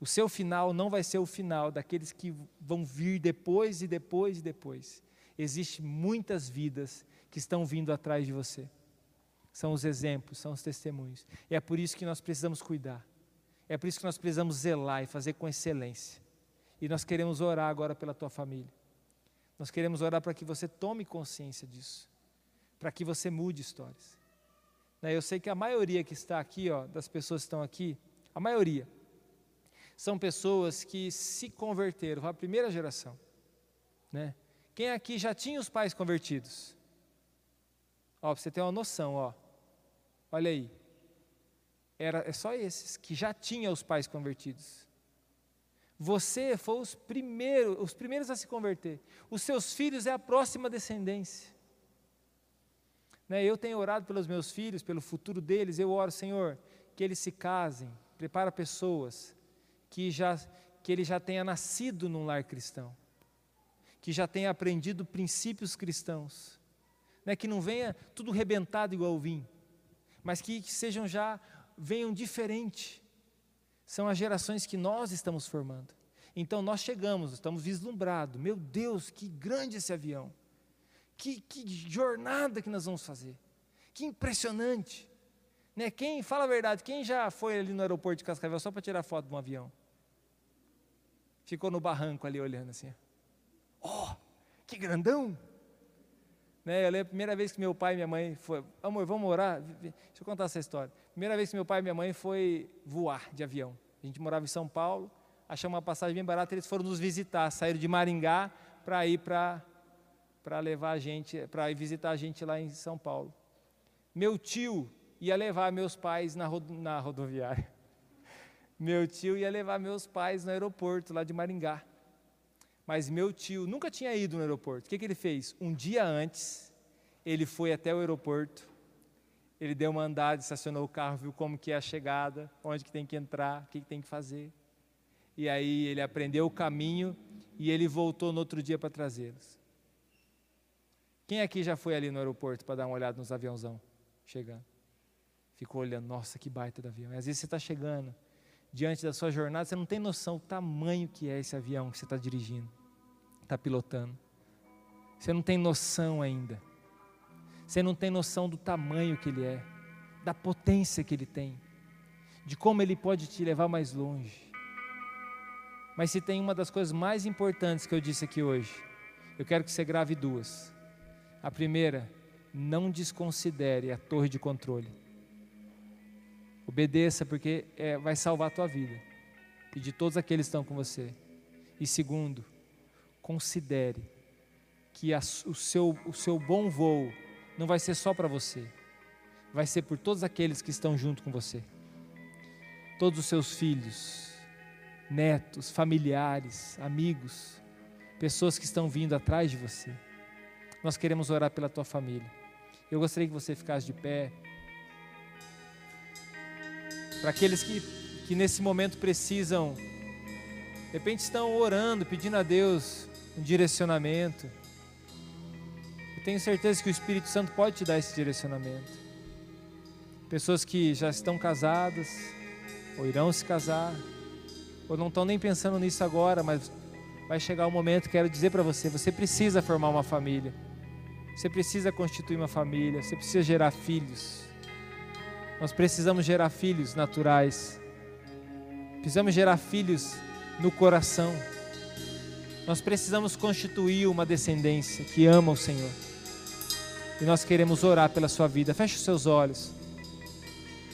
O seu final não vai ser o final daqueles que vão vir depois e depois e depois. Existem muitas vidas que estão vindo atrás de você. São os exemplos, são os testemunhos. E é por isso que nós precisamos cuidar. É por isso que nós precisamos zelar e fazer com excelência. E nós queremos orar agora pela tua família. Nós queremos orar para que você tome consciência disso. Para que você mude histórias. Né, eu sei que a maioria que está aqui, ó, das pessoas que estão aqui, a maioria, são pessoas que se converteram, a primeira geração. Né? Quem aqui já tinha os pais convertidos? Ó, você ter uma noção, ó. Olha aí. Era, é só esses que já tinham os pais convertidos. Você foi os primeiros, os primeiros a se converter. Os seus filhos é a próxima descendência. Né, eu tenho orado pelos meus filhos, pelo futuro deles. Eu oro, Senhor, que eles se casem, prepara pessoas que já que ele já tenha nascido num lar cristão, que já tenha aprendido princípios cristãos, né, que não venha tudo rebentado igual vinho, mas que, que sejam já venham diferente. São as gerações que nós estamos formando. Então nós chegamos, estamos vislumbrados. Meu Deus, que grande esse avião! Que, que jornada que nós vamos fazer! Que impressionante! Né? Quem, fala a verdade, quem já foi ali no aeroporto de Cascavel só para tirar foto de um avião? Ficou no barranco ali olhando assim. Oh, que grandão! Né, eu lembro a primeira vez que meu pai e minha mãe foi, amor, vamos orar? Deixa eu contar essa história. Primeira vez que meu pai e minha mãe foi voar de avião. A gente morava em São Paulo, achamos uma passagem bem barata, eles foram nos visitar, saíram de Maringá para ir para para levar a gente, para ir visitar a gente lá em São Paulo. Meu tio ia levar meus pais na, rodo, na rodoviária. Meu tio ia levar meus pais no aeroporto lá de Maringá. Mas meu tio nunca tinha ido no aeroporto. O que, que ele fez? Um dia antes, ele foi até o aeroporto, ele deu uma andada, estacionou o carro, viu como que é a chegada, onde que tem que entrar, o que, que tem que fazer. E aí ele aprendeu o caminho e ele voltou no outro dia para trazê-los. Quem aqui já foi ali no aeroporto para dar uma olhada nos aviãozão chegando? Ficou olhando, nossa, que baita do avião. E às vezes você está chegando, diante da sua jornada, você não tem noção do tamanho que é esse avião que você está dirigindo, está pilotando. Você não tem noção ainda. Você não tem noção do tamanho que ele é, da potência que ele tem, de como ele pode te levar mais longe. Mas se tem uma das coisas mais importantes que eu disse aqui hoje, eu quero que você grave duas. A primeira, não desconsidere a torre de controle. Obedeça, porque é, vai salvar a tua vida e de todos aqueles que estão com você. E segundo, considere que a, o, seu, o seu bom voo não vai ser só para você, vai ser por todos aqueles que estão junto com você. Todos os seus filhos, netos, familiares, amigos, pessoas que estão vindo atrás de você. Nós queremos orar pela tua família. Eu gostaria que você ficasse de pé para aqueles que, que nesse momento precisam, de repente estão orando, pedindo a Deus um direcionamento. Eu tenho certeza que o Espírito Santo pode te dar esse direcionamento. Pessoas que já estão casadas, ou irão se casar, ou não estão nem pensando nisso agora, mas vai chegar o um momento, quero dizer para você, você precisa formar uma família. Você precisa constituir uma família, você precisa gerar filhos. Nós precisamos gerar filhos naturais. Precisamos gerar filhos no coração. Nós precisamos constituir uma descendência que ama o Senhor. E nós queremos orar pela sua vida. Feche os seus olhos.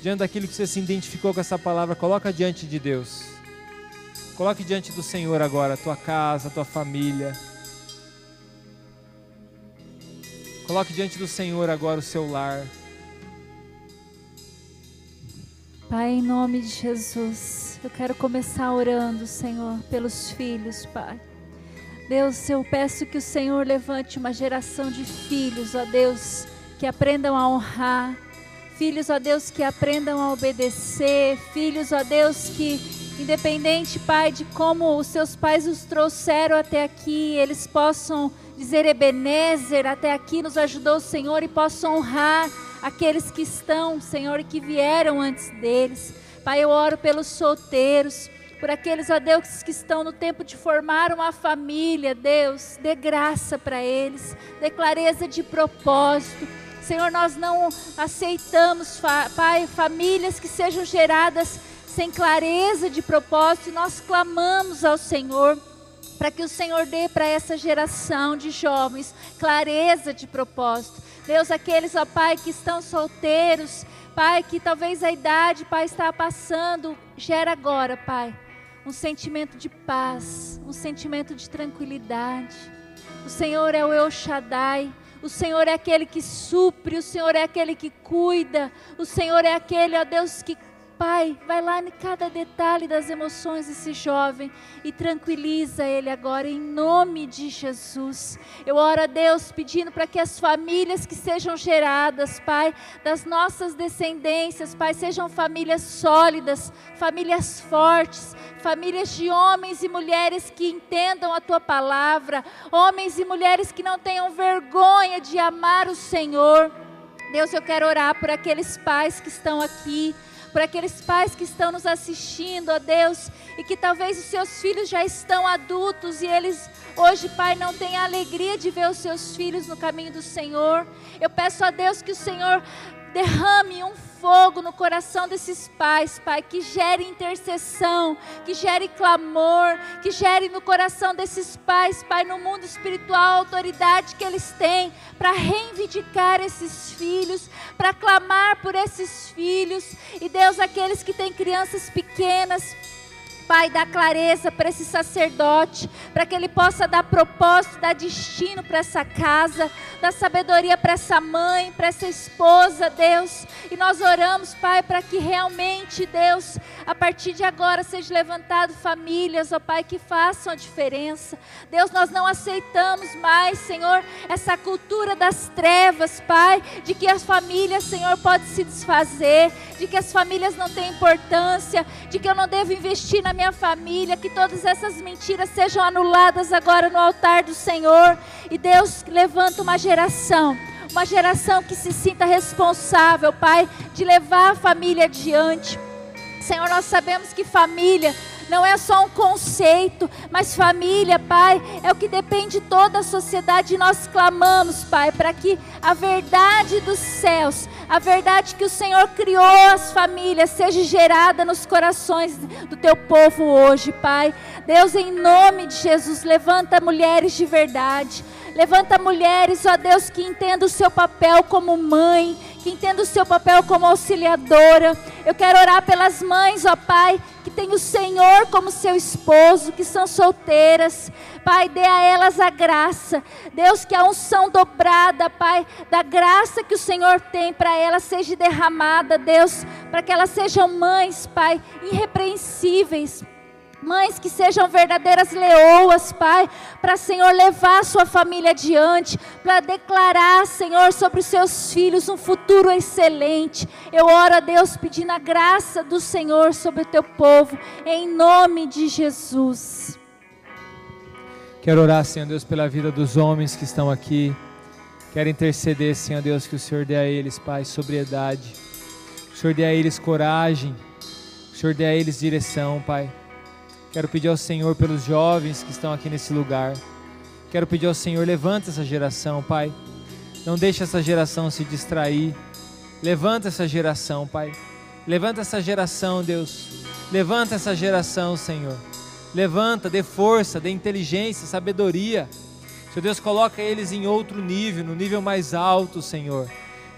Diante daquilo que você se identificou com essa palavra, coloca diante de Deus. Coloque diante do Senhor agora a tua casa, a tua família. Coloque diante do Senhor agora o seu lar. Pai, em nome de Jesus, eu quero começar orando, Senhor, pelos filhos, Pai. Deus, eu peço que o Senhor levante uma geração de filhos, ó Deus, que aprendam a honrar, filhos, ó Deus, que aprendam a obedecer, filhos, ó Deus, que, independente, Pai, de como os seus pais os trouxeram até aqui, eles possam dizer Ebenezer, até aqui nos ajudou o Senhor e possam honrar aqueles que estão, Senhor, e que vieram antes deles. Pai, eu oro pelos solteiros, por aqueles, ó Deus, que estão no tempo de formar uma família, Deus, dê graça para eles, dê clareza de propósito. Senhor, nós não aceitamos, Pai, famílias que sejam geradas sem clareza de propósito, nós clamamos ao Senhor para que o Senhor dê para essa geração de jovens clareza de propósito Deus, aqueles, ó Pai, que estão solteiros, Pai, que talvez a idade, Pai, está passando, gera agora, Pai, um sentimento de paz, um sentimento de tranquilidade. O Senhor é o El Shaddai, o Senhor é aquele que supre, o Senhor é aquele que cuida, o Senhor é aquele, ó Deus, que Pai, vai lá em cada detalhe das emoções desse jovem e tranquiliza ele agora, em nome de Jesus. Eu oro a Deus pedindo para que as famílias que sejam geradas, Pai, das nossas descendências, Pai, sejam famílias sólidas, famílias fortes, famílias de homens e mulheres que entendam a tua palavra, homens e mulheres que não tenham vergonha de amar o Senhor. Deus, eu quero orar por aqueles pais que estão aqui por aqueles pais que estão nos assistindo, ó Deus, e que talvez os seus filhos já estão adultos e eles hoje, Pai, não têm a alegria de ver os seus filhos no caminho do Senhor. Eu peço a Deus que o Senhor derrame um fogo no coração desses pais, Pai, que gere intercessão, que gere clamor, que gere no coração desses pais, Pai, no mundo espiritual, a autoridade que eles têm para reivindicar esses filhos, para clamar por esses filhos. E Deus, aqueles que têm crianças pequenas, Pai, dá clareza para esse sacerdote, para que ele possa dar propósito, dar destino para essa casa, dar sabedoria para essa mãe, para essa esposa, Deus. E nós oramos, Pai, para que realmente, Deus, a partir de agora seja levantado famílias, ó Pai, que façam a diferença. Deus, nós não aceitamos mais, Senhor, essa cultura das trevas, Pai, de que as famílias, Senhor, podem se desfazer, de que as famílias não têm importância, de que eu não devo investir na minha família, que todas essas mentiras sejam anuladas agora no altar do Senhor. E Deus levanta uma geração, uma geração que se sinta responsável, Pai, de levar a família adiante. Senhor, nós sabemos que família não é só um conceito, mas família, Pai, é o que depende de toda a sociedade. E nós clamamos, Pai, para que a verdade dos céus, a verdade que o Senhor criou as famílias, seja gerada nos corações do teu povo hoje, Pai. Deus, em nome de Jesus, levanta mulheres de verdade. Levanta mulheres, ó Deus, que entendam o seu papel como mãe, que entenda o seu papel como auxiliadora. Eu quero orar pelas mães, ó Pai, que tem o Senhor como seu esposo, que são solteiras. Pai, dê a elas a graça. Deus, que a unção dobrada, Pai, da graça que o Senhor tem para elas seja derramada, Deus, para que elas sejam mães, Pai, irrepreensíveis Mães que sejam verdadeiras leoas, Pai, para, Senhor, levar a sua família adiante, para declarar, Senhor, sobre os seus filhos um futuro excelente. Eu oro a Deus pedindo a graça do Senhor sobre o teu povo, em nome de Jesus. Quero orar, Senhor Deus, pela vida dos homens que estão aqui. Quero interceder, Senhor Deus, que o Senhor dê a eles, Pai, sobriedade. O Senhor dê a eles coragem. O Senhor dê a eles direção, Pai. Quero pedir ao Senhor pelos jovens que estão aqui nesse lugar. Quero pedir ao Senhor, levanta essa geração, Pai. Não deixe essa geração se distrair. Levanta essa geração, Pai. Levanta essa geração, Deus. Levanta essa geração, Senhor. Levanta, dê força, dê inteligência, sabedoria. Senhor Deus, coloca eles em outro nível, no nível mais alto, Senhor.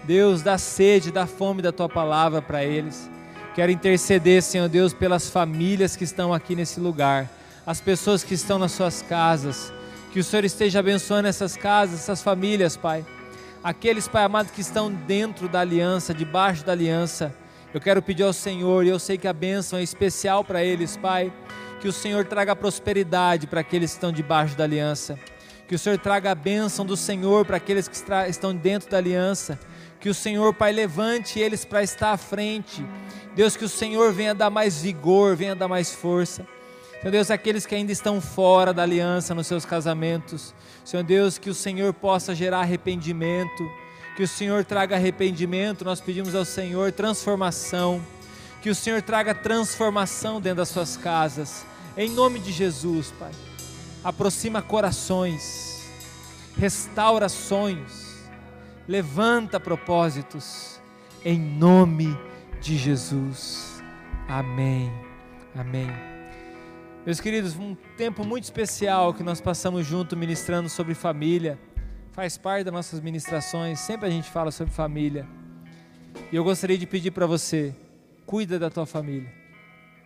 Deus, dá sede, dá fome da tua palavra para eles. Quero interceder, Senhor Deus, pelas famílias que estão aqui nesse lugar, as pessoas que estão nas suas casas. Que o Senhor esteja abençoando essas casas, essas famílias, Pai. Aqueles, Pai amado, que estão dentro da aliança, debaixo da aliança. Eu quero pedir ao Senhor, e eu sei que a bênção é especial para eles, Pai. Que o Senhor traga prosperidade para aqueles que estão debaixo da aliança. Que o Senhor traga a bênção do Senhor para aqueles que estão dentro da aliança. Que o Senhor, Pai, levante eles para estar à frente. Deus, que o Senhor venha dar mais vigor, venha dar mais força. Senhor Deus, aqueles que ainda estão fora da aliança nos seus casamentos, Senhor Deus, que o Senhor possa gerar arrependimento, que o Senhor traga arrependimento, nós pedimos ao Senhor transformação, que o Senhor traga transformação dentro das suas casas, em nome de Jesus, Pai. Aproxima corações, restaura sonhos, levanta propósitos, em nome de Jesus. Amém. Amém. Meus queridos, um tempo muito especial que nós passamos junto ministrando sobre família. Faz parte das nossas ministrações, sempre a gente fala sobre família. E eu gostaria de pedir para você, cuida da tua família.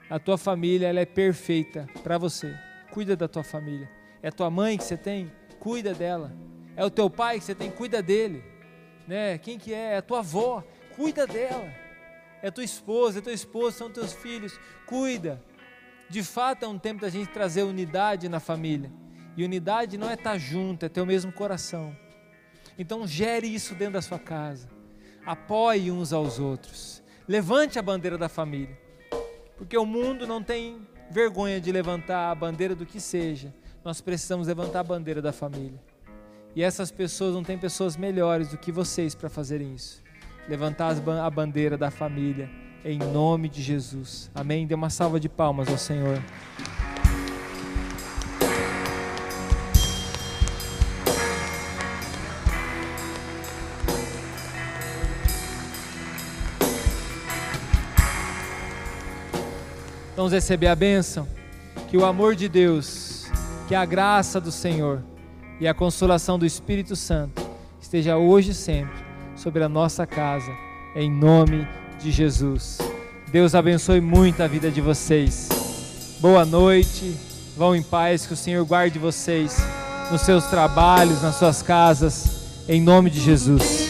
A tua família ela é perfeita para você. Cuida da tua família. É a tua mãe que você tem, cuida dela. É o teu pai que você tem, cuida dele. Né? Quem que é? É a tua avó, cuida dela. É tua esposa, é teu esposo, são teus filhos, cuida. De fato é um tempo da gente trazer unidade na família. E unidade não é estar junto, é ter o mesmo coração. Então gere isso dentro da sua casa. Apoie uns aos outros. Levante a bandeira da família. Porque o mundo não tem vergonha de levantar a bandeira do que seja. Nós precisamos levantar a bandeira da família. E essas pessoas não têm pessoas melhores do que vocês para fazerem isso. Levantar a bandeira da família em nome de Jesus. Amém. Dê uma salva de palmas ao Senhor. Vamos receber a bênção. Que o amor de Deus, que a graça do Senhor e a consolação do Espírito Santo esteja hoje e sempre sobre a nossa casa, em nome de Jesus. Deus abençoe muito a vida de vocês. Boa noite. Vão em paz, que o Senhor guarde vocês nos seus trabalhos, nas suas casas, em nome de Jesus.